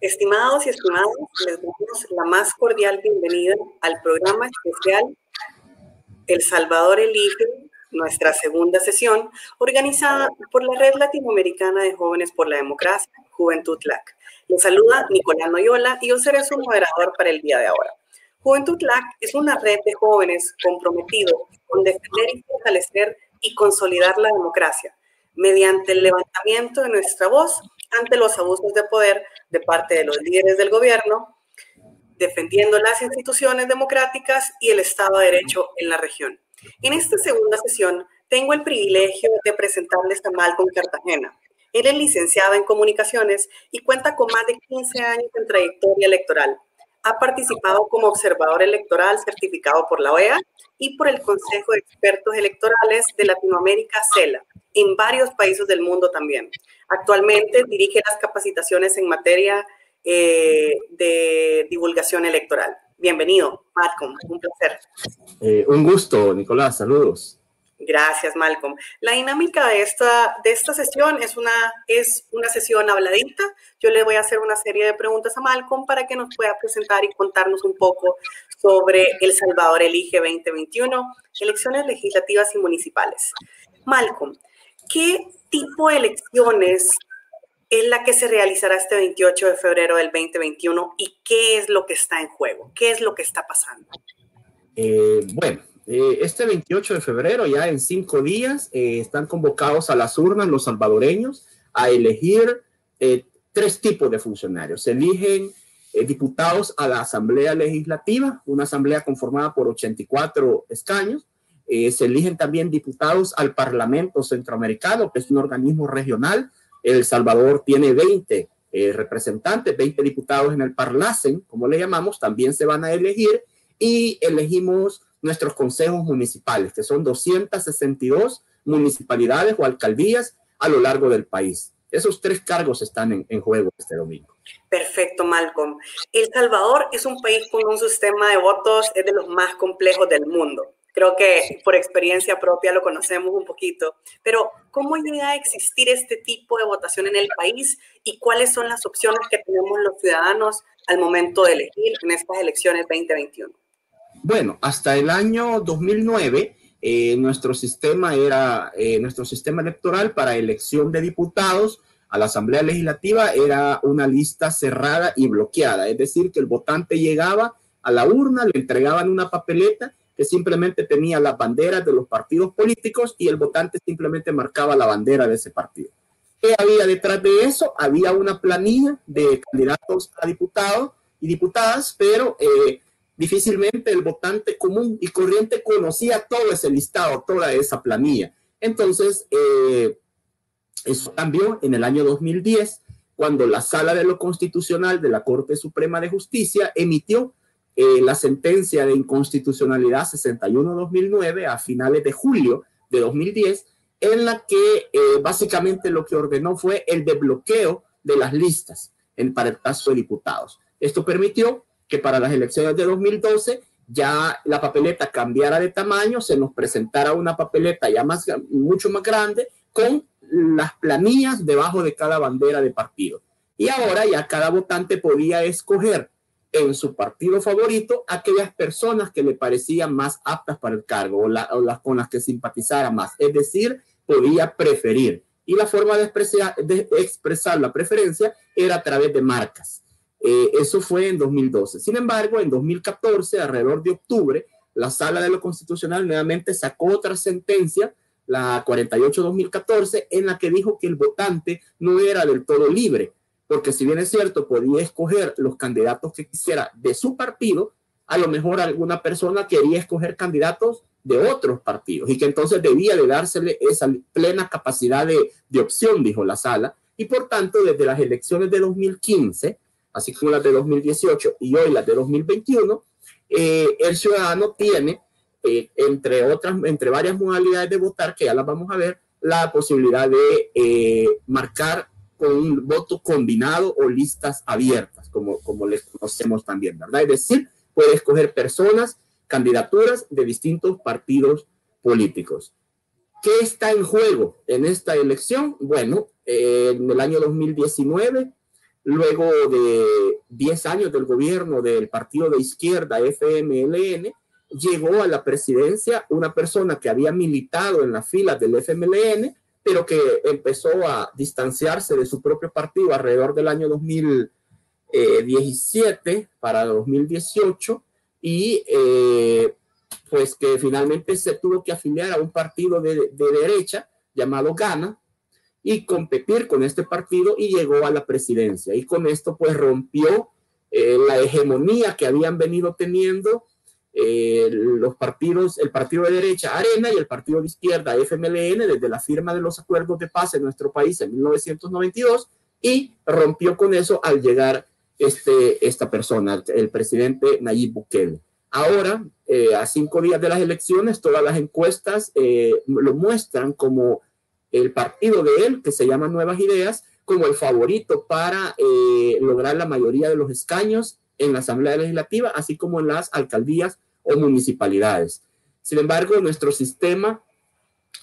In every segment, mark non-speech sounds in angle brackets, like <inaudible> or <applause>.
Estimados y estimadas, les damos la más cordial bienvenida al programa especial El Salvador Elige, nuestra segunda sesión, organizada por la Red Latinoamericana de Jóvenes por la Democracia, Juventud LAC. Les saluda Nicolás Noyola y yo seré su moderador para el día de ahora. Juventud LAC es una red de jóvenes comprometidos con defender y fortalecer y consolidar la democracia mediante el levantamiento de nuestra voz ante los abusos de poder de parte de los líderes del gobierno, defendiendo las instituciones democráticas y el Estado de Derecho en la región. En esta segunda sesión tengo el privilegio de presentarles a Malcolm Cartagena. Él es licenciado en comunicaciones y cuenta con más de 15 años en trayectoria electoral. Ha participado como observador electoral certificado por la OEA y por el Consejo de Expertos Electorales de Latinoamérica, CELA, en varios países del mundo también. Actualmente dirige las capacitaciones en materia eh, de divulgación electoral. Bienvenido, Malcolm, un placer. Eh, un gusto, Nicolás, saludos. Gracias, Malcolm. La dinámica de esta, de esta sesión es una, es una sesión habladita. Yo le voy a hacer una serie de preguntas a Malcolm para que nos pueda presentar y contarnos un poco sobre El Salvador Elige 2021, elecciones legislativas y municipales. Malcolm, ¿qué tipo de elecciones es la que se realizará este 28 de febrero del 2021 y qué es lo que está en juego? ¿Qué es lo que está pasando? Eh, bueno, eh, este 28 de febrero, ya en cinco días, eh, están convocados a las urnas los salvadoreños a elegir eh, tres tipos de funcionarios. Se eligen diputados a la Asamblea Legislativa, una asamblea conformada por 84 escaños. Se eligen también diputados al Parlamento Centroamericano, que es un organismo regional. El Salvador tiene 20 representantes, 20 diputados en el Parlacen, como le llamamos, también se van a elegir y elegimos nuestros consejos municipales, que son 262 municipalidades o alcaldías a lo largo del país. Esos tres cargos están en, juego este domingo. Perfecto, Malcolm. El Salvador es un país con un sistema de votos, es de los más complejos del mundo. Creo que por experiencia propia lo conocemos un poquito. Pero, ¿cómo llega a existir este tipo de votación en el país y cuáles son las opciones que tenemos los ciudadanos al momento de elegir en estas elecciones 2021? Bueno, hasta el año 2009, eh, nuestro sistema era, eh, nuestro sistema electoral para elección de diputados a la Asamblea Legislativa era una lista cerrada y bloqueada, es decir, que el votante llegaba a la urna, le entregaban una papeleta que simplemente tenía las banderas de los partidos políticos y el votante simplemente marcaba la bandera de ese partido. ¿Qué había detrás de eso? Había una planilla de candidatos a diputados y diputadas, pero eh, difícilmente el votante común y corriente conocía todo ese listado, toda esa planilla. Entonces, eh, eso cambió en el año 2010, cuando la Sala de lo Constitucional de la Corte Suprema de Justicia emitió eh, la sentencia de inconstitucionalidad 61-2009 a finales de julio de 2010, en la que eh, básicamente lo que ordenó fue el desbloqueo de las listas en, para el caso de diputados. Esto permitió que para las elecciones de 2012 ya la papeleta cambiara de tamaño, se nos presentara una papeleta ya más, mucho más grande con las planillas debajo de cada bandera de partido. Y ahora ya cada votante podía escoger en su partido favorito aquellas personas que le parecían más aptas para el cargo o, las con las que simpatizara más. Es decir, podía preferir. Y la forma de expresar, de expresar la preferencia era a través de marcas. Eh, eso fue en 2012. Sin embargo, en 2014, alrededor de octubre, la Sala de lo Constitucional nuevamente sacó otra sentencia, la 48-2014, en la que dijo que el votante no era del todo libre, porque si bien es cierto, podía escoger los candidatos que quisiera de su partido, a lo mejor alguna persona quería escoger candidatos de otros partidos y que entonces debía de dársele esa plena capacidad de, de opción, dijo la sala. Y por tanto, desde las elecciones de 2015, así como las de 2018 y hoy las de 2021, eh, el ciudadano tiene, eh, entre otras, entre varias modalidades de votar, que ya las vamos a ver, la posibilidad de eh, marcar con un voto combinado o listas abiertas, como, como les conocemos también, ¿verdad? Es decir, puede escoger personas, candidaturas de distintos partidos políticos. ¿Qué está en juego en esta elección? Bueno, en el año 2019 luego de 10 años del gobierno del partido de izquierda FMLN, llegó a la presidencia una persona que había militado en las filas del FMLN, pero que empezó a distanciarse de su propio partido alrededor del año 2017 para 2018 y eh, pues que finalmente se tuvo que afiliar a un partido de, derecha llamado Gana y competir con este partido y llegó a la presidencia. Y con esto pues rompió eh, la hegemonía que habían venido teniendo eh, los partidos, el partido de derecha Arena y el partido de izquierda FMLN desde la firma de los acuerdos de paz en nuestro país en 1992 y rompió con eso al llegar este, esta persona, el presidente Nayib Bukele. Ahora, eh, a cinco días de las elecciones, todas las encuestas eh, lo muestran como el partido de él, que se llama Nuevas Ideas, como el favorito para eh, lograr la mayoría de los escaños en la Asamblea Legislativa, así como en las alcaldías o municipalidades. Sin embargo, nuestro sistema,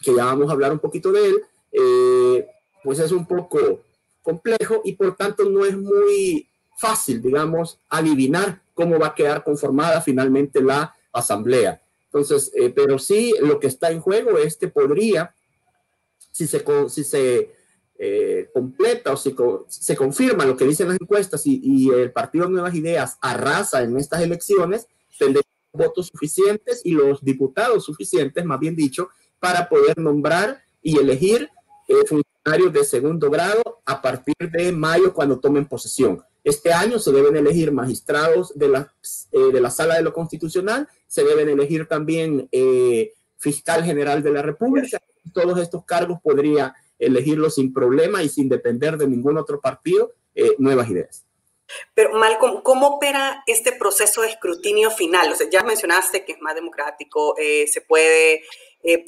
que ya vamos a hablar un poquito de él, pues es un poco complejo y por tanto no es muy fácil, digamos, adivinar cómo va a quedar conformada finalmente la asamblea. Entonces, eh, pero sí lo que está en juego es que podría, si se, si se eh, completa o si se confirma lo que dicen las encuestas y, el Partido Nuevas Ideas arrasa en estas elecciones, votos suficientes y los diputados suficientes, más bien dicho, para poder nombrar y elegir eh, funcionarios de segundo grado a partir de mayo cuando tomen posesión. Este año se deben elegir magistrados de la, eh, de la Sala de lo Constitucional, se deben elegir también eh, fiscal general de la República. Todos estos cargos podría elegirlos sin problema y sin depender de ningún otro partido. Eh, nuevas ideas. Pero Malcolm, ¿cómo opera este proceso de escrutinio final? O sea, ya mencionaste que es más democrático, se puede,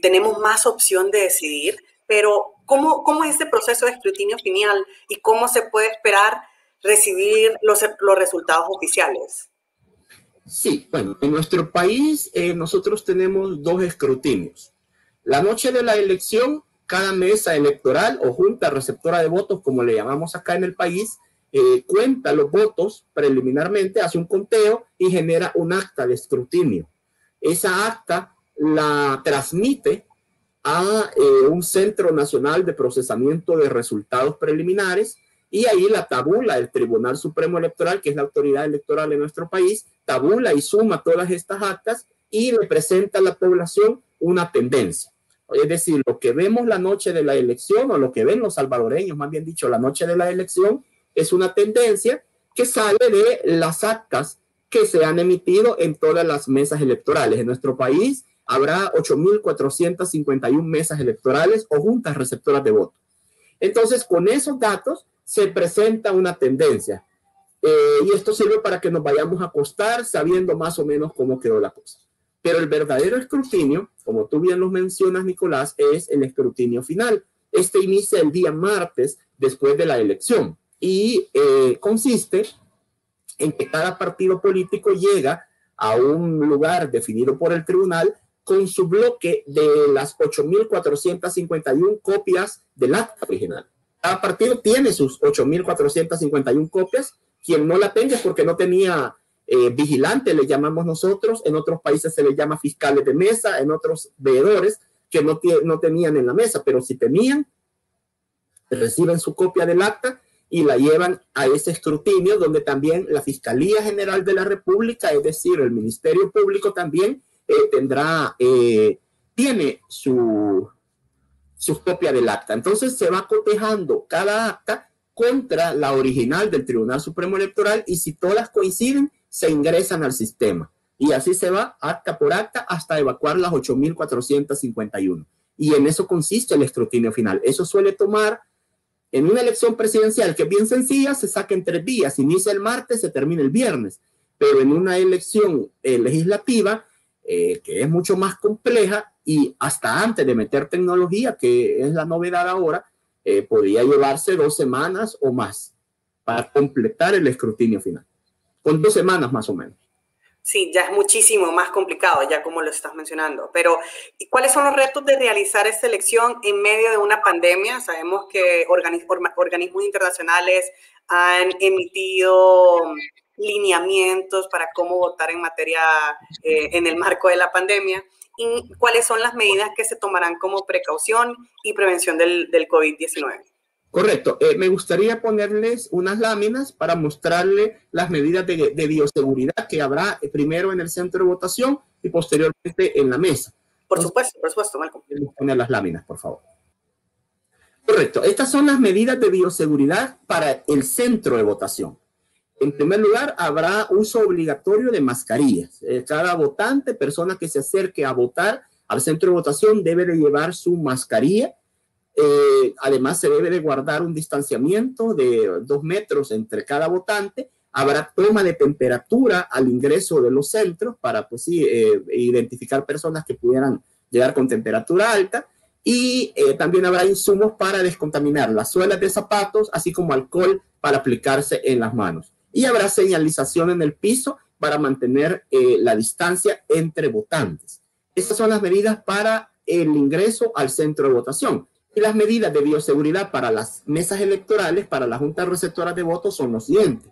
tenemos más opción de decidir, pero ¿cómo, ¿cómo es este proceso de escrutinio final y cómo se puede esperar recibir los, los resultados oficiales? Sí, bueno, en nuestro país eh, nosotros tenemos dos escrutinios. La noche de la elección, cada mesa electoral o junta receptora de votos, como le llamamos acá en el país, eh, cuenta los votos preliminarmente, hace un conteo y genera un acta de escrutinio. Esa acta la transmite a eh, un Centro Nacional de Procesamiento de Resultados Preliminares y ahí la tabula, el Tribunal Supremo Electoral, que es la autoridad electoral de nuestro país, tabula y suma todas estas actas y le presenta a la población una tendencia. Es decir, lo que vemos la noche de la elección o lo que ven los salvadoreños, más bien dicho, la noche de la elección, es una tendencia que sale de las actas que se han emitido en todas las mesas electorales. En nuestro país habrá 8.451 mesas electorales o juntas receptoras de voto. Entonces, con esos datos, se presenta una tendencia. Eh, y esto sirve para que nos vayamos a acostar sabiendo más o menos cómo quedó la cosa. Pero el verdadero escrutinio, como tú bien lo mencionas, Nicolás, es el escrutinio final. Este inicia el día martes después de la elección y eh, consiste en que cada partido político llega a un lugar definido por el tribunal con su bloque de las 8.451 copias del acta original. Cada partido tiene sus 8.451 copias. Quien no la tenga es porque no tenía eh, vigilante, le llamamos nosotros. En otros países se le llama fiscales de mesa, en otros veedores que no, no tenían en la mesa, pero si tenían, reciben su copia del acta y la llevan a ese escrutinio donde también la Fiscalía General de la República, es decir, el Ministerio Público también eh, tendrá, eh, tiene su, su copia del acta. Entonces se va cotejando cada acta contra la original del Tribunal Supremo Electoral y si todas coinciden, se ingresan al sistema. Y así se va acta por acta hasta evacuar las 8.451. Y en eso consiste el escrutinio final. Eso suele tomar en una elección presidencial que es bien sencilla, se saca en tres días. Inicia el martes, se termina el viernes. Pero en una elección eh, legislativa, eh, que es mucho más compleja, y hasta antes de meter tecnología, que es la novedad ahora, eh, podría llevarse dos semanas o más para completar el escrutinio final, con dos semanas más o menos. Sí, ya es muchísimo más complicado, ya como lo estás mencionando. Pero, ¿y cuáles son los retos de realizar esta elección en medio de una pandemia? Sabemos que organismos internacionales han emitido lineamientos para cómo votar en materia, eh, en el marco de la pandemia, y cuáles son las medidas que se tomarán como precaución y prevención del, del COVID-19. Correcto. Eh, me gustaría ponerles unas láminas para mostrarle las medidas de, de, bioseguridad que habrá primero en el centro de votación y posteriormente en la mesa. Por supuesto, por supuesto, Malcolm. Poner las láminas, por favor. Correcto. Estas son las medidas de bioseguridad para el centro de votación. En primer lugar, habrá uso obligatorio de mascarillas. Eh, cada votante, persona que se acerque a votar al centro de votación, debe de llevar su mascarilla. Eh, además, se debe de guardar un distanciamiento de dos metros entre cada votante. Habrá toma de temperatura al ingreso de los centros para, pues sí, eh, identificar personas que pudieran llegar con temperatura alta. Y también habrá insumos para descontaminar las suelas de zapatos, así como alcohol para aplicarse en las manos y habrá señalización en el piso para mantener eh, la distancia entre votantes. Estas son las medidas para el ingreso al centro de votación. Y las medidas de bioseguridad para las mesas electorales, para las juntas receptoras de votos, son los siguientes.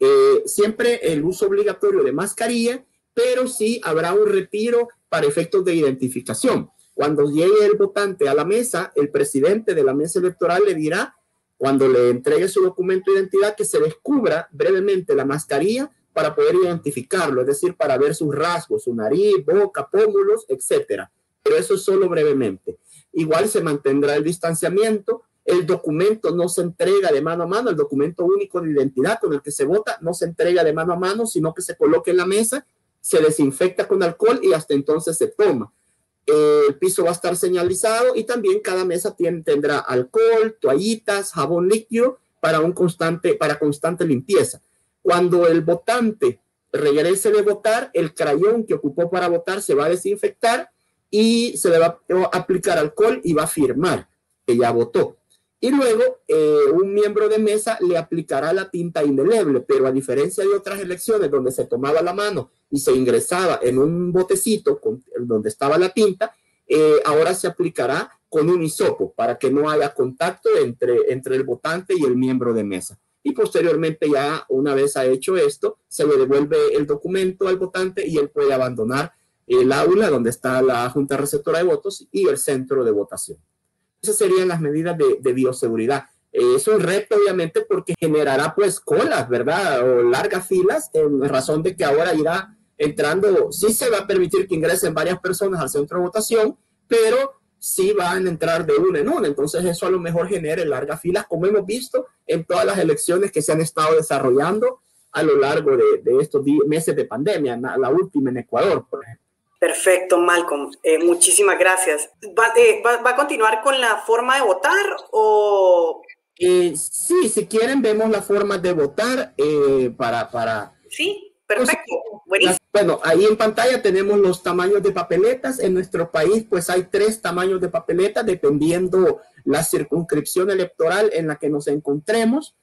Eh, siempre el uso obligatorio de mascarilla, pero sí habrá un retiro para efectos de identificación. Cuando llegue el votante a la mesa, el presidente de la mesa electoral le dirá cuando le entregue su documento de identidad, que se descubra brevemente la mascarilla para poder identificarlo, es decir, para ver sus rasgos, su nariz, boca, pómulos, etcétera. Pero eso es solo brevemente. Igual se mantendrá el distanciamiento, el documento no se entrega de mano a mano, el documento único de identidad con el que se vota no se entrega de mano a mano, sino que se coloca en la mesa, se desinfecta con alcohol y hasta entonces se toma el piso va a estar señalizado y también cada mesa tiene, tendrá alcohol, toallitas, jabón líquido para, un constante, para constante limpieza. Cuando el votante regrese de votar, el crayón que ocupó para votar se va a desinfectar y se le va a aplicar alcohol y va a firmar que ya votó. Y luego eh, un miembro de mesa le aplicará la tinta indeleble, pero a diferencia de otras elecciones donde se tomaba la mano y se ingresaba en un botecito donde estaba la tinta, eh, ahora se aplicará con un hisopo para que no haya contacto entre, entre el votante y el miembro de mesa. Y posteriormente ya una vez ha hecho esto, se le devuelve el documento al votante y él puede abandonar el aula donde está la junta receptora de votos y el centro de votación. Esas serían las medidas de, bioseguridad. Eh, es un reto, obviamente, porque generará pues colas, ¿verdad? O largas filas, en razón de que ahora irá entrando, sí se va a permitir que ingresen varias personas al centro de votación, pero sí van a entrar de una en una. Entonces eso a lo mejor genere largas filas, como hemos visto en todas las elecciones que se han estado desarrollando a lo largo de, de estos meses de pandemia, la última en Ecuador, por ejemplo. Perfecto, Malcolm. Eh, muchísimas gracias. Eh, ¿Va, a continuar con la forma de votar o...? Eh, sí, si quieren vemos la forma de votar para, para... Sí, perfecto. Buenísimo. Bueno, ahí en pantalla tenemos los tamaños de papeletas. En nuestro país pues hay tres tamaños de papeletas dependiendo la circunscripción electoral en la que nos encontremos.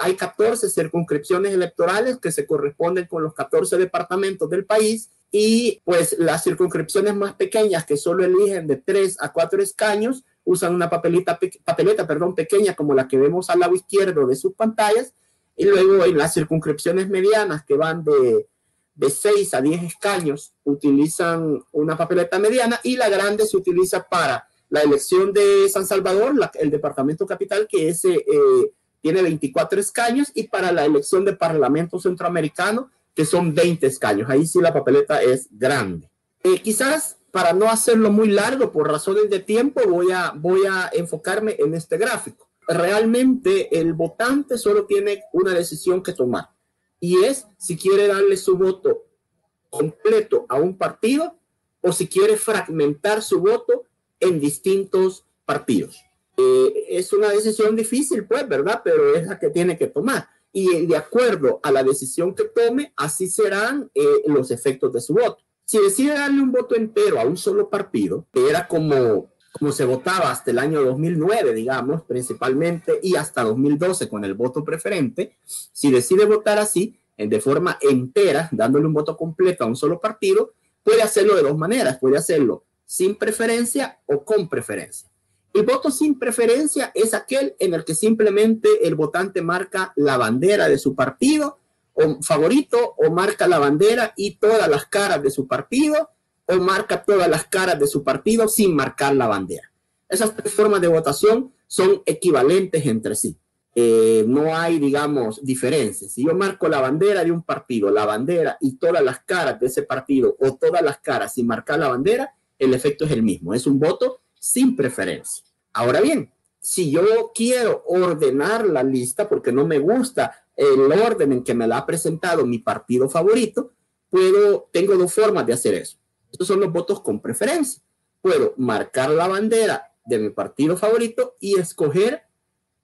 hay 14 circunscripciones electorales que se corresponden con los 14 departamentos del país y pues las circunscripciones más pequeñas que solo eligen de tres a cuatro escaños usan una papelita, papeleta perdón, pequeña como la que vemos al lado izquierdo de sus pantallas y luego en las circunscripciones medianas que van de, de 6 a 10 escaños utilizan una papeleta mediana y la grande se utiliza para la elección de San Salvador, el departamento capital que ese, eh, tiene 24 escaños y para la elección de Parlamento Centroamericano que son 20 escaños. Ahí sí la papeleta es grande. Eh, quizás para no hacerlo muy largo por razones de tiempo, voy a, voy a enfocarme en este gráfico. Realmente el votante solo tiene una decisión que tomar y es si quiere darle su voto completo a un partido o si quiere fragmentar su voto en distintos partidos. Eh, es una decisión difícil, pues, ¿verdad? Pero es la que tiene que tomar y de acuerdo a la decisión que tome, así serán eh, los efectos de su voto. Si decide darle un voto entero a un solo partido, que era como, como se votaba hasta el año 2009, digamos, principalmente, y hasta 2012 con el voto preferente, si decide votar así, de forma entera, dándole un voto completo a un solo partido, puede hacerlo de dos maneras. Puede hacerlo sin preferencia o con preferencia. El voto sin preferencia es aquel en el que simplemente el votante marca la bandera de su partido o favorito o marca la bandera y todas las caras de su partido o marca todas las caras de su partido sin marcar la bandera. Esas tres formas de votación son equivalentes entre sí. Eh, no hay, digamos, diferencias. Si yo marco la bandera de un partido, la bandera y todas las caras de ese partido o todas las caras sin marcar la bandera, el efecto es el mismo. Es un voto sin preferencia. Ahora bien, si yo quiero ordenar la lista porque no me gusta el orden en que me la ha presentado mi partido favorito, puedo, tengo dos formas de hacer eso. Estos son los votos con preferencia. Puedo marcar la bandera de mi partido favorito y escoger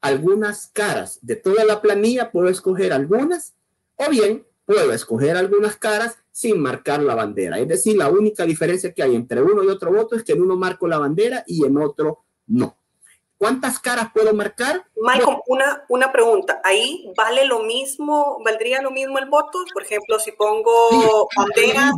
algunas caras de toda la planilla, puedo escoger algunas, o bien puedo escoger algunas caras sin marcar la bandera. Es decir, la única diferencia que hay entre uno y otro voto es que en uno marco la bandera y en otro no. ¿Cuántas caras puedo marcar? Michael, una, una pregunta. ¿Ahí vale lo mismo, valdría lo mismo el voto? Por ejemplo, si pongo bandera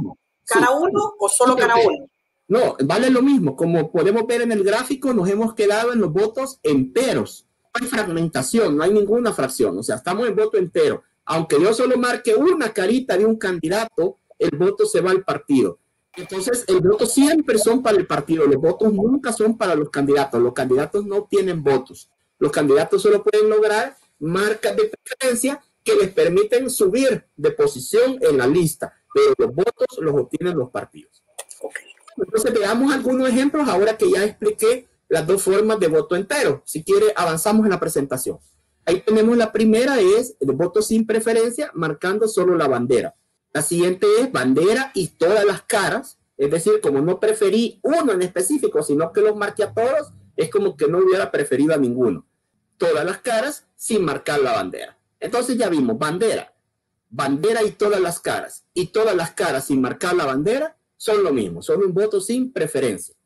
cada uno o solo cada uno. No, vale lo mismo. Como podemos ver en el gráfico, nos hemos quedado en los votos enteros. No hay fragmentación, no hay ninguna fracción. O sea, estamos en voto entero. Aunque yo solo marque una carita de un candidato, el voto se va al partido. Entonces, el voto siempre son para el partido, los votos nunca son para los candidatos. Los candidatos no tienen votos. Los candidatos solo pueden lograr marcas de preferencia que les permiten subir de posición en la lista, pero los votos los obtienen los partidos. Entonces, veamos algunos ejemplos ahora que ya expliqué las dos formas de voto entero. Si quiere, avanzamos en la presentación. Ahí tenemos la primera, es el voto sin preferencia, marcando solo la bandera. La siguiente es bandera y todas las caras. Es decir, como no preferí uno en específico, sino que los marqué a todos, es como que no hubiera preferido a ninguno. Todas las caras sin marcar la bandera. Entonces ya vimos bandera, bandera y todas las caras. Y todas las caras sin marcar la bandera son lo mismo, son un voto sin preferencia.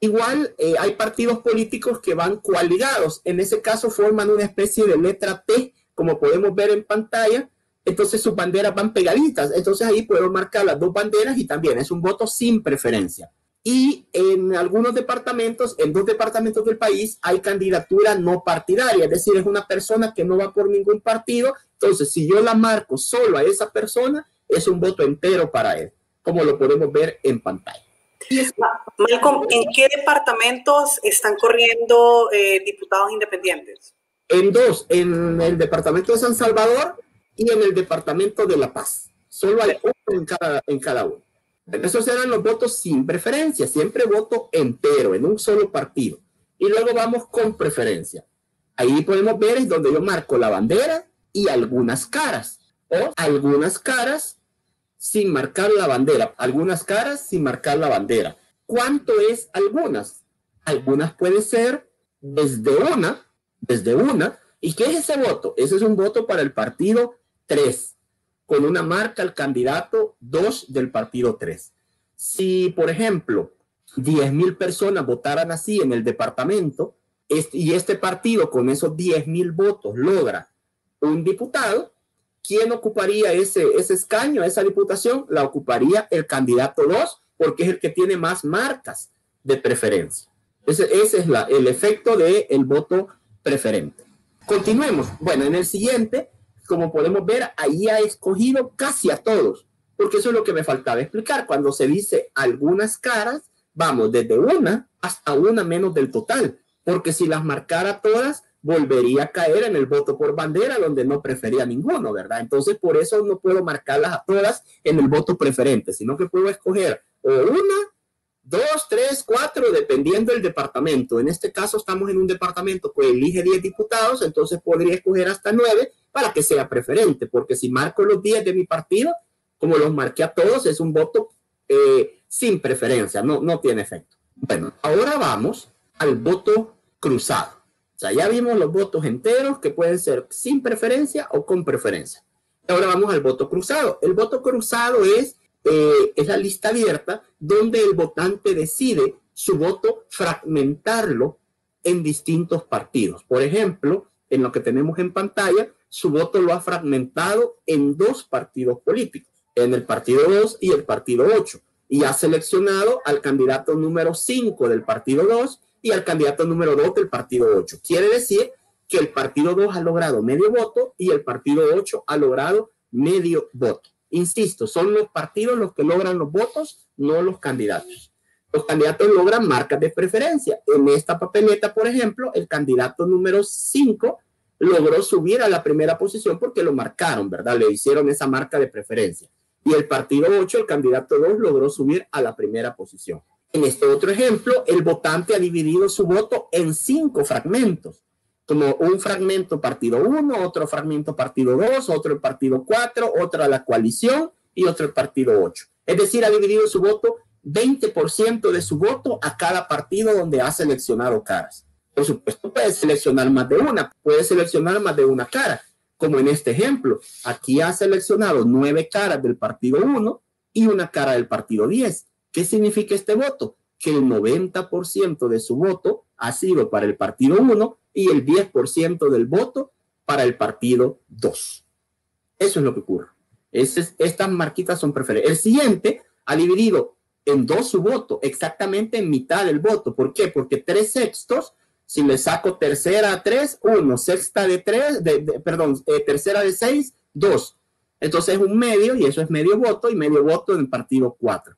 Igual eh, hay partidos políticos que van coaligados. En ese caso forman una especie de letra T, como podemos ver en pantalla, entonces sus banderas van pegaditas. Entonces ahí puedo marcar las dos banderas y también es un voto sin preferencia. Y en algunos departamentos, en dos departamentos del país, hay candidatura no partidaria, es decir, es una persona que no va por ningún partido. Entonces, si yo la marco solo a esa persona, es un voto entero para él, como lo podemos ver en pantalla. Malcolm, ¿en qué departamentos están corriendo eh, diputados independientes? En dos, en el departamento de San Salvador y en el Departamento de La Paz. Solo hay uno en cada, en cada uno. Esos eran los votos sin preferencia, siempre voto entero, en un solo partido. Y luego vamos con preferencia. Ahí podemos ver es donde yo marco la bandera y algunas caras, o algunas caras sin marcar la bandera, algunas caras sin marcar la bandera. ¿Cuánto es algunas? Algunas puede ser desde una, desde una. ¿Y qué es ese voto? Ese es un voto para el partido 3, con una marca al candidato 2 del partido 3. Si, por ejemplo, 10 mil personas votaran así en el departamento y este partido con esos 10 mil votos logra un diputado, ¿quién ocuparía ese, ese escaño, esa diputación? La ocuparía el candidato 2 porque es el que tiene más marcas de preferencia. Ese, es el efecto del el voto preferente. Continuemos. Bueno, en el siguiente como podemos ver, ahí ha escogido casi a todos, porque eso es lo que me faltaba explicar. Cuando se dice algunas caras, vamos desde una hasta una menos del total, porque si las marcara todas, volvería a caer en el voto por bandera, donde no prefería ninguno, ¿verdad? Entonces, por eso no puedo marcarlas a todas en el voto preferente, sino que puedo escoger o una dos, cuatro, dependiendo del departamento. En este caso estamos en un departamento que elige 10 diputados, entonces podría escoger hasta nueve para que sea preferente, porque si marco los 10 de mi partido, como los marqué a todos, es un voto eh, sin preferencia, no, no tiene efecto. Bueno, ahora vamos al voto cruzado. O sea, ya vimos los votos enteros que pueden ser sin preferencia o con preferencia. Ahora vamos al voto cruzado. El voto cruzado es eh, es la lista abierta donde el votante decide su voto fragmentarlo en distintos partidos. Por ejemplo, en lo que tenemos en pantalla, su voto lo ha fragmentado en dos partidos políticos, en el partido 2 y el partido 8, y ha seleccionado al candidato número 5 del partido 2 y al candidato número 2 del partido 8. Quiere decir que el partido 2 ha logrado medio voto y el partido 8 ha logrado medio voto. Insisto, son los partidos los que logran los votos, no los candidatos. Los candidatos logran marcas de preferencia. En esta papeleta, por ejemplo, el candidato número 5 logró subir a la primera posición porque lo marcaron, ¿verdad? Le hicieron esa marca de preferencia. Y el partido 8, el candidato 2, logró subir a la primera posición. En este otro ejemplo, el votante ha dividido su voto en cinco fragmentos, como un fragmento partido 1, otro fragmento partido 2, otro el partido 4, otra la coalición y otro el partido 8. Es decir, ha dividido su voto 20% de su voto a cada partido donde ha seleccionado caras. Por supuesto, puede seleccionar más de una, puede seleccionar más de una cara, como en este ejemplo. Aquí ha seleccionado nueve caras del partido 1 y una cara del partido 10. ¿Qué significa este voto? Que el 90% de su voto ha sido para el partido 1 y el 10% del voto para el partido 2. Eso es lo que ocurre. estas marquitas son preferidas. El siguiente ha dividido en dos su voto, exactamente en mitad del voto. ¿Por qué? Porque tres sextos, si le saco tercera a tres, uno, sexta de tres, de, perdón, eh, tercera de seis, dos. Entonces un medio y eso es medio voto y medio voto en el partido 4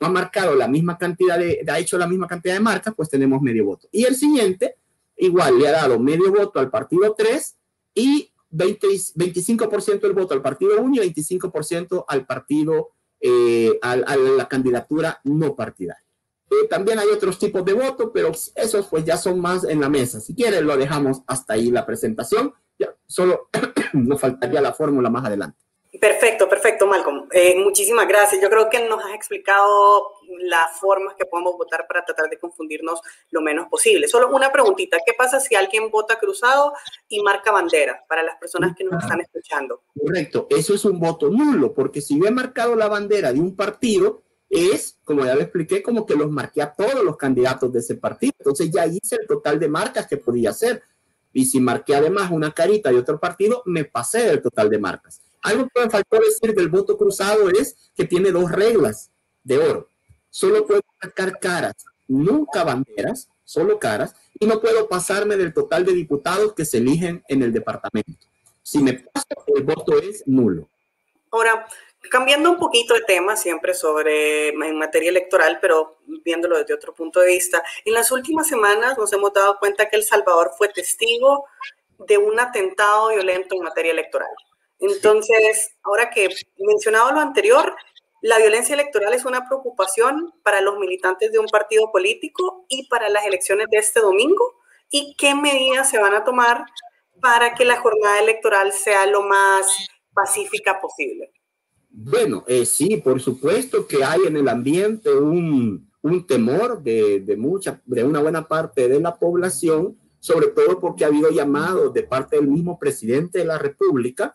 ha marcado la misma cantidad de, ha hecho la misma cantidad de marcas, pues tenemos medio voto. Y el siguiente, igual, le ha dado medio voto al partido 3 y 20, 25% del voto al partido 1 y 25% al partido, eh, a, la candidatura no partidaria. Eh, también hay otros tipos de voto, pero esos pues ya son más en la mesa. Si quieren, lo dejamos hasta ahí la presentación. Ya, solo <clears throat> nos faltaría la fórmula más adelante. Perfecto, perfecto, Malcolm. Eh, muchísimas gracias. Yo creo que nos has explicado las formas que podemos votar para tratar de confundirnos lo menos posible. Solo una preguntita. ¿Qué pasa si alguien vota cruzado y marca bandera para las personas que nos están escuchando? Correcto. Eso es un voto nulo, porque si yo he marcado la bandera de un partido, es, como ya lo expliqué, como que los marqué a todos los candidatos de ese partido. Entonces ya hice el total de marcas que podía hacer. Y si marqué además una carita de otro partido, me pasé del total de marcas. Algo que me faltó decir del voto cruzado es que tiene dos reglas de oro. Solo puedo marcar caras, nunca banderas, solo caras, y no puedo pasarme del total de diputados que se eligen en el departamento. Si me paso, el voto es nulo. Ahora, cambiando un poquito de tema, siempre sobre en materia electoral, pero viéndolo desde otro punto de vista, en las últimas semanas nos hemos dado cuenta que El Salvador fue testigo de un atentado violento en materia electoral. Entonces, ahora que mencionado lo anterior, la violencia electoral es una preocupación para los militantes de un partido político y para las elecciones de este domingo. ¿Y qué medidas se van a tomar para que la jornada electoral sea lo más pacífica posible? Bueno, eh, sí, por supuesto que hay en el ambiente un, temor de, de, mucha, de una buena parte de la población, sobre todo porque ha habido llamados de parte del mismo presidente de la República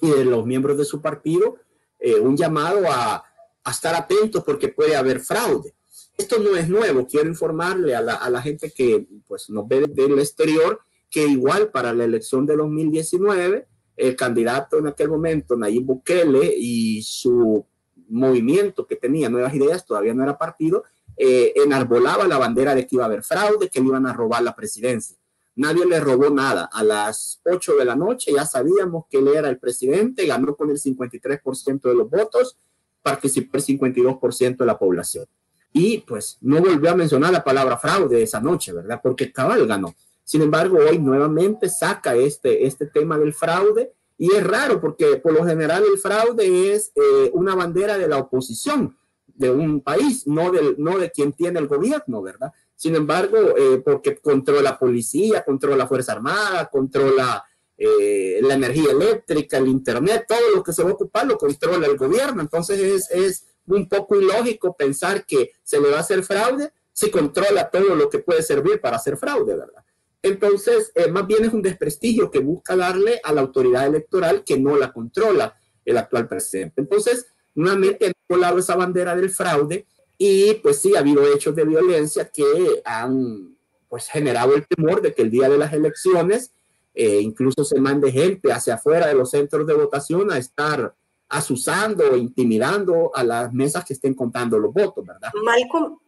y de los miembros de su partido eh, un llamado a, a, estar atentos porque puede haber fraude. Esto no es nuevo, quiero informarle a la, a la gente que pues, nos ve del exterior que igual para la elección de 2019, el candidato en aquel momento, Nayib Bukele, y su movimiento que tenía nuevas ideas, todavía no era partido, eh, enarbolaba la bandera de que iba a haber fraude, que le iban a robar la presidencia. Nadie le robó nada. A las 8 de la noche ya sabíamos que él era el presidente, ganó con el 53% de los votos, participó el 52% de la población. Y pues no volvió a mencionar la palabra fraude esa noche, ¿verdad? Porque cabal ganó. Sin embargo, hoy nuevamente saca este, este tema del fraude y es raro porque por lo general el fraude es eh, una bandera de la oposición de un país, no, del, no de quien tiene el gobierno, ¿verdad? Sin embargo, eh, porque controla policía, controla la Fuerza Armada, controla eh, la energía eléctrica, el Internet, todo lo que se va a ocupar lo controla el gobierno. Entonces es, es un poco ilógico pensar que se le va a hacer fraude si controla todo lo que puede servir para hacer fraude, ¿verdad? Entonces, eh, más bien es un desprestigio que busca darle a la autoridad electoral que no la controla el actual presidente. Entonces, nuevamente han colado esa bandera del fraude y pues sí, ha habido hechos de violencia que han pues generado el temor de que el día de las elecciones eh, incluso se mande gente hacia afuera de los centros de votación a estar asusando o intimidando a las mesas que estén contando los votos, ¿verdad? Malcolm,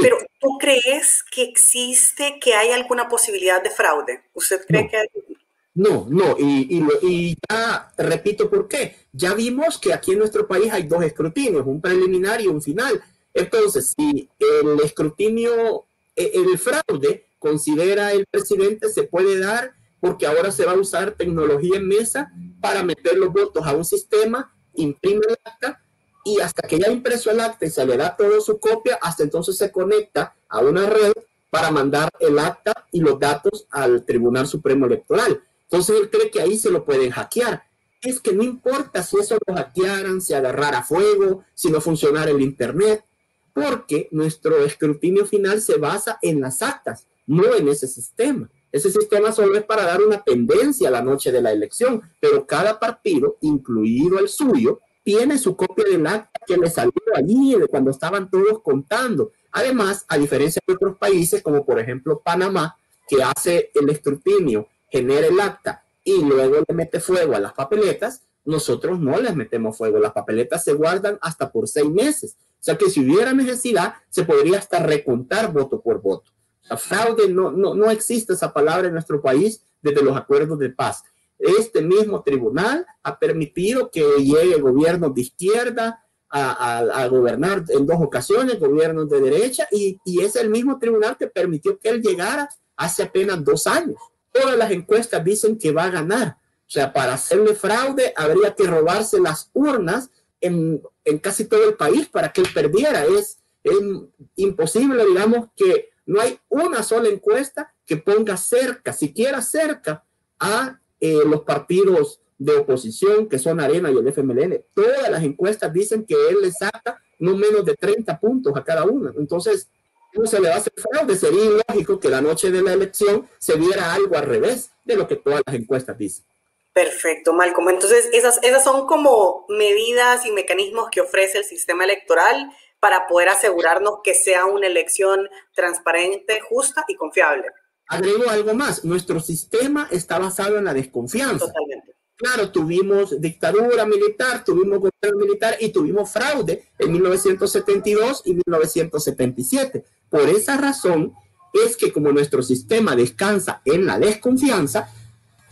Pero ¿tú crees que existe, que hay alguna posibilidad de fraude? ¿Usted cree que hay... No, no, y, y, ya repito por qué. Ya vimos que aquí en nuestro país hay dos escrutinios, un preliminar y un final. Entonces, si el escrutinio, e, el fraude, considera el presidente, se puede dar porque ahora se va a usar tecnología en mesa para meter los votos a un sistema, imprime el acta y hasta que ya impreso el acta y se le da toda su copia, hasta entonces se conecta a una red para mandar el acta y los datos al Tribunal Supremo Electoral. Entonces él cree que ahí se lo pueden hackear. Es que no importa si eso lo hackearan, si agarrara fuego, si no funcionara el Internet, porque nuestro escrutinio final se basa en las actas, no en ese sistema. Ese sistema solo es para dar una tendencia a la noche de la elección, pero cada partido, incluido el suyo, tiene su copia del acta que le salió allí de cuando estaban todos contando. Además, a diferencia de otros países, como por ejemplo Panamá, que hace el escrutinio, genera el acta y luego le mete fuego a las papeletas, nosotros no les metemos fuego. Las papeletas se guardan hasta por seis meses. O sea que si hubiera necesidad, se podría hasta recontar voto por voto. La fraude no, no, no existe esa palabra en nuestro país desde los acuerdos de paz este mismo tribunal ha permitido que llegue gobiernos de izquierda a, gobernar en dos ocasiones, gobiernos de derecha, y, y, es el mismo tribunal que permitió que él llegara hace apenas dos años. Todas las encuestas dicen que va a ganar. O sea, para hacerle fraude habría que robarse las urnas en, casi todo el país para que él perdiera. Es, es imposible, digamos, que no hay una sola encuesta que ponga cerca, siquiera cerca, a eh, los partidos de oposición, que son Arena y el FMLN, todas las encuestas dicen que él le saca no menos de 30 puntos a cada uno. Entonces, no se le va a hacer fraude. Sería ilógico que la noche de la elección se viera algo al revés de lo que todas las encuestas dicen. Perfecto, Malcolm. Entonces, esas, esas son como medidas y mecanismos que ofrece el sistema electoral para poder asegurarnos que sea una elección transparente, justa y confiable. Agrego algo más, nuestro sistema está basado en la desconfianza. Totalmente. Claro, tuvimos dictadura militar, tuvimos gobierno militar y tuvimos fraude en 1972 y 1977. Por esa razón es que como nuestro sistema descansa en la desconfianza,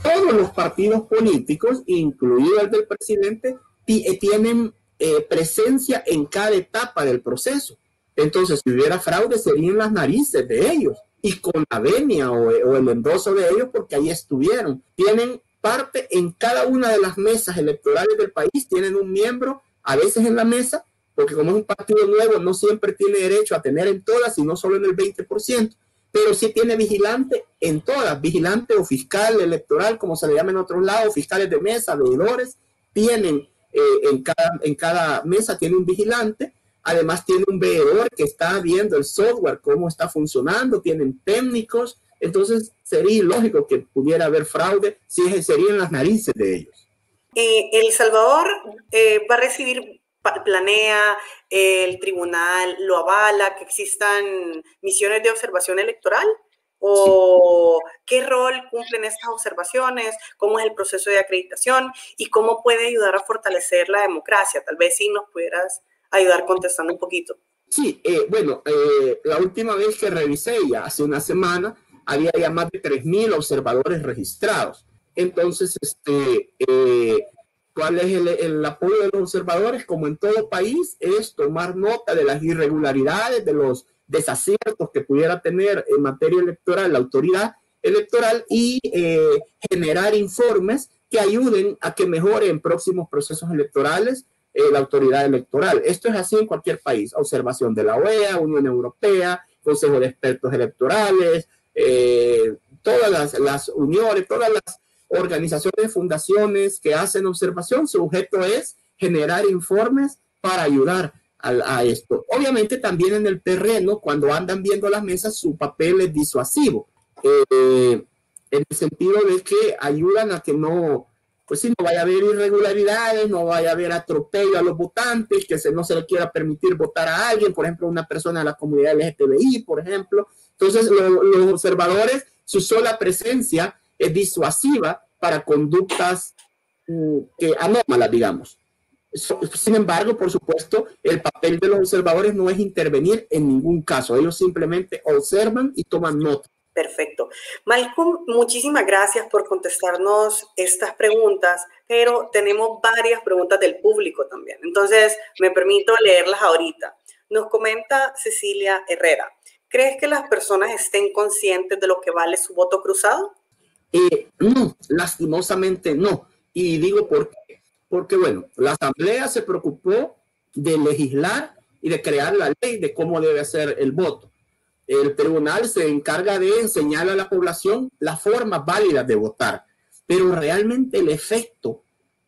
todos los partidos políticos, incluido el del presidente, eh, tienen eh, presencia en cada etapa del proceso. Entonces, si hubiera fraude, serían las narices de ellos y con la venia o, el endoso de ellos porque ahí estuvieron. Tienen parte en cada una de las mesas electorales del país, tienen un miembro a veces en la mesa, porque como es un partido nuevo, no siempre tiene derecho a tener en todas, sino solo en el 20%, pero sí tiene vigilante en todas, vigilante o fiscal electoral, como se le llama en otros lados, fiscales de mesa, veedores, tienen eh, en, cada, en cada mesa, tiene un vigilante, Además tiene un veedor que está viendo el software, cómo está funcionando, tienen técnicos. Entonces sería ilógico que pudiera haber fraude si serían las narices de ellos. Eh, el Salvador eh, va a recibir, planea, el tribunal lo avala, que existan misiones de observación electoral. ¿O qué rol cumplen estas observaciones? ¿Cómo es el proceso de acreditación? ¿Y cómo puede ayudar a fortalecer la democracia? Tal vez si nos pudieras ayudar contestando un poquito. Sí, eh, bueno, eh, la última vez que revisé, ya hace una semana, había ya más de 3.000 observadores registrados. Entonces, este, eh, ¿cuál es el, apoyo de los observadores? Como en todo país, es tomar nota de las irregularidades, de los desaciertos que pudiera tener en materia electoral la autoridad electoral y generar informes que ayuden a que mejoren próximos procesos electorales eh, la autoridad electoral. Esto es así en cualquier país. Observación de la OEA, Unión Europea, Consejo de Expertos Electorales, eh, todas las, uniones, todas las organizaciones, fundaciones que hacen observación, su objeto es generar informes para ayudar a, a, esto. Obviamente también en el terreno, cuando andan viendo las mesas, su papel es disuasivo, eh, en el sentido de que ayudan a que no, pues sí, no vaya a haber irregularidades, no vaya a haber atropello a los votantes, que se, no se le quiera permitir votar a alguien, por ejemplo, una persona de la comunidad LGTBI, por ejemplo. Entonces, los observadores, su sola presencia es disuasiva para conductas mm, anómalas, digamos. Sin embargo, por supuesto, el papel de los observadores no es intervenir en ningún caso. Ellos simplemente observan y toman nota. Perfecto. Malcolm, muchísimas gracias por contestarnos estas preguntas, pero tenemos varias preguntas del público también. Entonces, me permito leerlas ahorita. Nos comenta Cecilia Herrera. ¿Crees que las personas estén conscientes de lo que vale su voto cruzado? Eh, no, lastimosamente no. Y digo por qué. Porque, bueno, la Asamblea se preocupó de legislar y de crear la ley de cómo debe ser el voto el tribunal se encarga de enseñar a la población las formas válidas de votar, pero realmente el efecto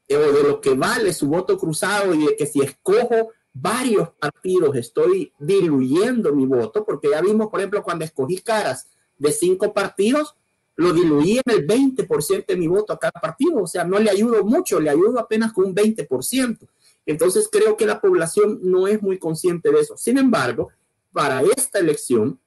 eh, o de lo que vale su voto cruzado y de que si escojo varios partidos estoy diluyendo mi voto, porque ya vimos, por ejemplo, cuando escogí caras de cinco partidos, lo diluí en el 20% de mi voto a cada partido, o sea, no le ayudo mucho, le ayudo apenas con un 20%. Entonces creo que la población no es muy consciente de eso. Sin embargo, para esta elección,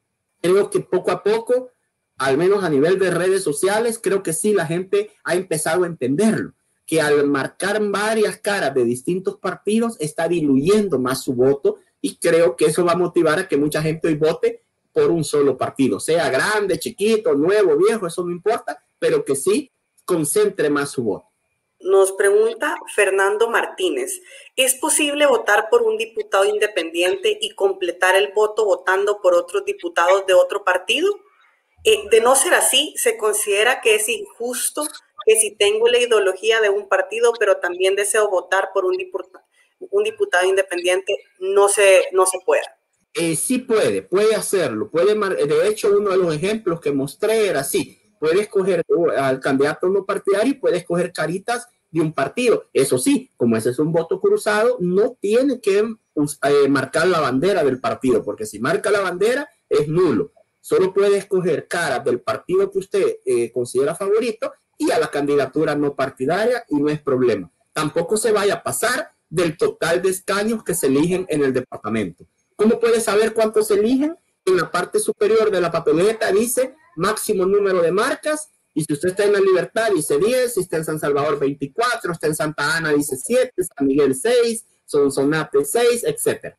creo que poco a poco, al menos a nivel de redes sociales, creo que sí la gente ha empezado a entenderlo, que al marcar varias caras de distintos partidos está diluyendo más su voto y creo que eso va a motivar a que mucha gente hoy vote por un solo partido, sea grande, chiquito, nuevo, viejo, eso no importa, pero que sí concentre más su voto. Nos pregunta Fernando Martínez, ¿es posible votar por un diputado independiente y completar el voto votando por otros diputados de otro partido? Eh, de no ser así, se considera que es injusto que si tengo la ideología de un partido, pero también deseo votar por un diputado, un diputado independiente, no se, no se pueda. Eh, sí puede, puede hacerlo. Puede, de hecho, uno de los ejemplos que mostré era así puede escoger al candidato no partidario y puede escoger caritas de un partido. Eso sí, como ese es un voto cruzado, no tiene que eh, marcar la bandera del partido, porque si marca la bandera es nulo. Solo puede escoger caras del partido que usted eh, considera favorito y a la candidatura no partidaria y no es problema. Tampoco se vaya a pasar del total de escaños que se eligen en el departamento. ¿Cómo puede saber cuántos eligen? En la parte superior de la papeleta dice máximo número de marcas. Y si usted está en la Libertad, dice 10, si está en San Salvador, 24, está en Santa Ana, dice 7, San Miguel 6, Sonsonate 6, etc.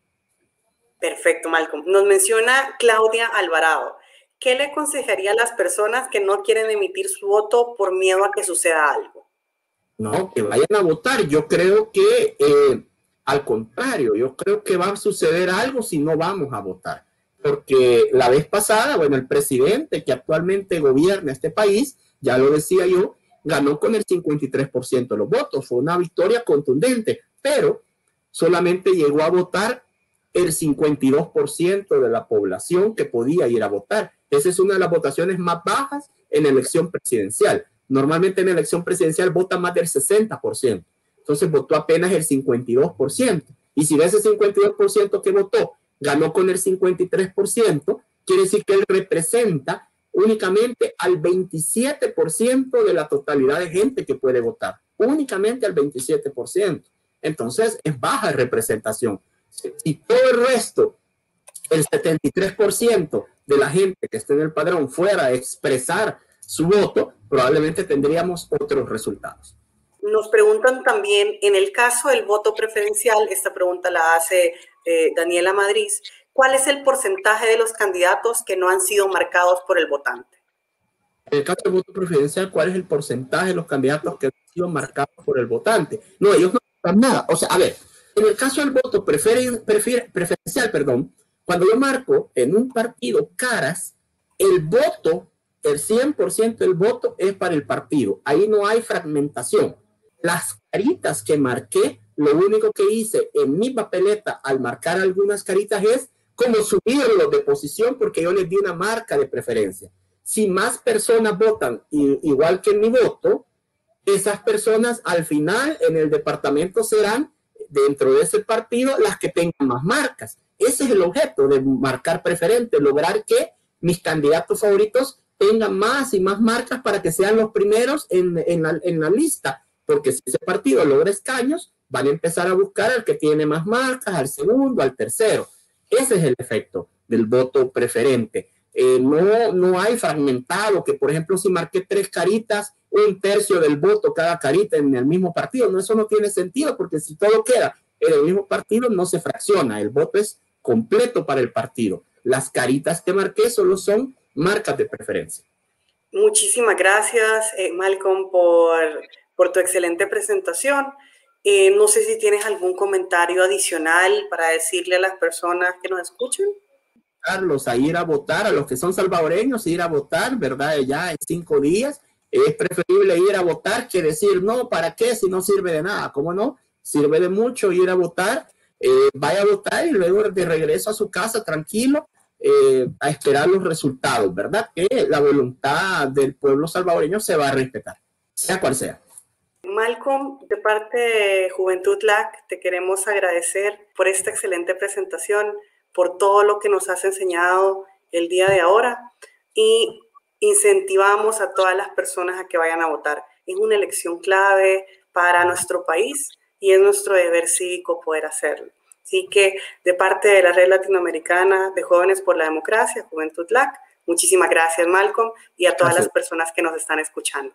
Perfecto, Malcolm. Nos menciona Claudia Alvarado. ¿Qué le aconsejaría a las personas que no quieren emitir su voto por miedo a que suceda algo? No, que vayan a votar. Yo creo que, eh, al contrario, yo creo que va a suceder algo si no vamos a votar porque la vez pasada, bueno, el presidente que actualmente gobierna este país, ya lo decía yo, ganó con el 53% de los votos, fue una victoria contundente, pero solamente llegó a votar el 52% de la población que podía ir a votar. Esa es una de las votaciones más bajas en elección presidencial. Normalmente en elección presidencial vota más del 60%. Entonces votó apenas el 52%. Y si de ese 52% que votó ganó con el 53%, quiere decir que él representa únicamente al 27% de la totalidad de gente que puede votar, únicamente al 27%. Entonces es baja representación. Si todo el resto, el 73% de la gente que esté en el padrón fuera a expresar su voto, probablemente tendríamos otros resultados. Nos preguntan también, en el caso del voto preferencial, esta pregunta la hace eh, Daniela Madrid, ¿cuál es el porcentaje de los candidatos que no han sido marcados por el votante? En el caso del voto preferencial, ¿cuál es el porcentaje de los candidatos que han sido marcados por el votante? No, ellos no marcan nada. O sea, a ver, en el caso del voto preferencial, perdón, cuando yo marco en un partido caras, el voto, el 100% del voto es para el partido. Ahí no hay fragmentación. Las caritas que marqué lo único que hice en mi papeleta al marcar algunas caritas es como subirlo de posición porque yo les di una marca de preferencia. Si más personas votan igual que en mi voto, esas personas al final en el departamento serán dentro de ese partido las que tengan más marcas. Ese es el objeto de marcar preferente, lograr que mis candidatos favoritos tengan más y más marcas para que sean los primeros en, en la lista. Porque si ese partido logra escaños, van a empezar a buscar al que tiene más marcas, al segundo, al tercero. Ese es el efecto del voto preferente. Eh, no, no hay fragmentado, que por ejemplo si marqué tres caritas un tercio del voto cada carita en el mismo partido. No, eso no tiene sentido porque si todo queda en el mismo partido no se fracciona, el voto es completo para el partido. Las caritas que marqué solo son marcas de preferencia. Muchísimas gracias, eh, Malcolm, por, por tu excelente presentación. Eh, no sé si tienes algún comentario adicional para decirle a las personas que nos escuchan. Carlos, a ir a votar, a los que son salvadoreños, ir a votar, ¿verdad? Ya en cinco días. Es preferible ir a votar que decir, no, ¿para qué? Si no sirve de nada. ¿Cómo no? Sirve de mucho ir a votar. Eh, vaya a votar y luego de regreso a su casa tranquilo eh, a esperar los resultados, ¿verdad? Que la voluntad del pueblo salvadoreño se va a respetar, sea cual sea. Malcolm, de parte de Juventud LAC, te queremos agradecer por esta excelente presentación, por todo lo que nos has enseñado el día de ahora y incentivamos a todas las personas a que vayan a votar. Es una elección clave para nuestro país y es nuestro deber cívico poder hacerlo. Así que de parte de la Red Latinoamericana de Jóvenes por la Democracia, Juventud LAC, muchísimas gracias Malcolm y a todas las personas que nos están escuchando.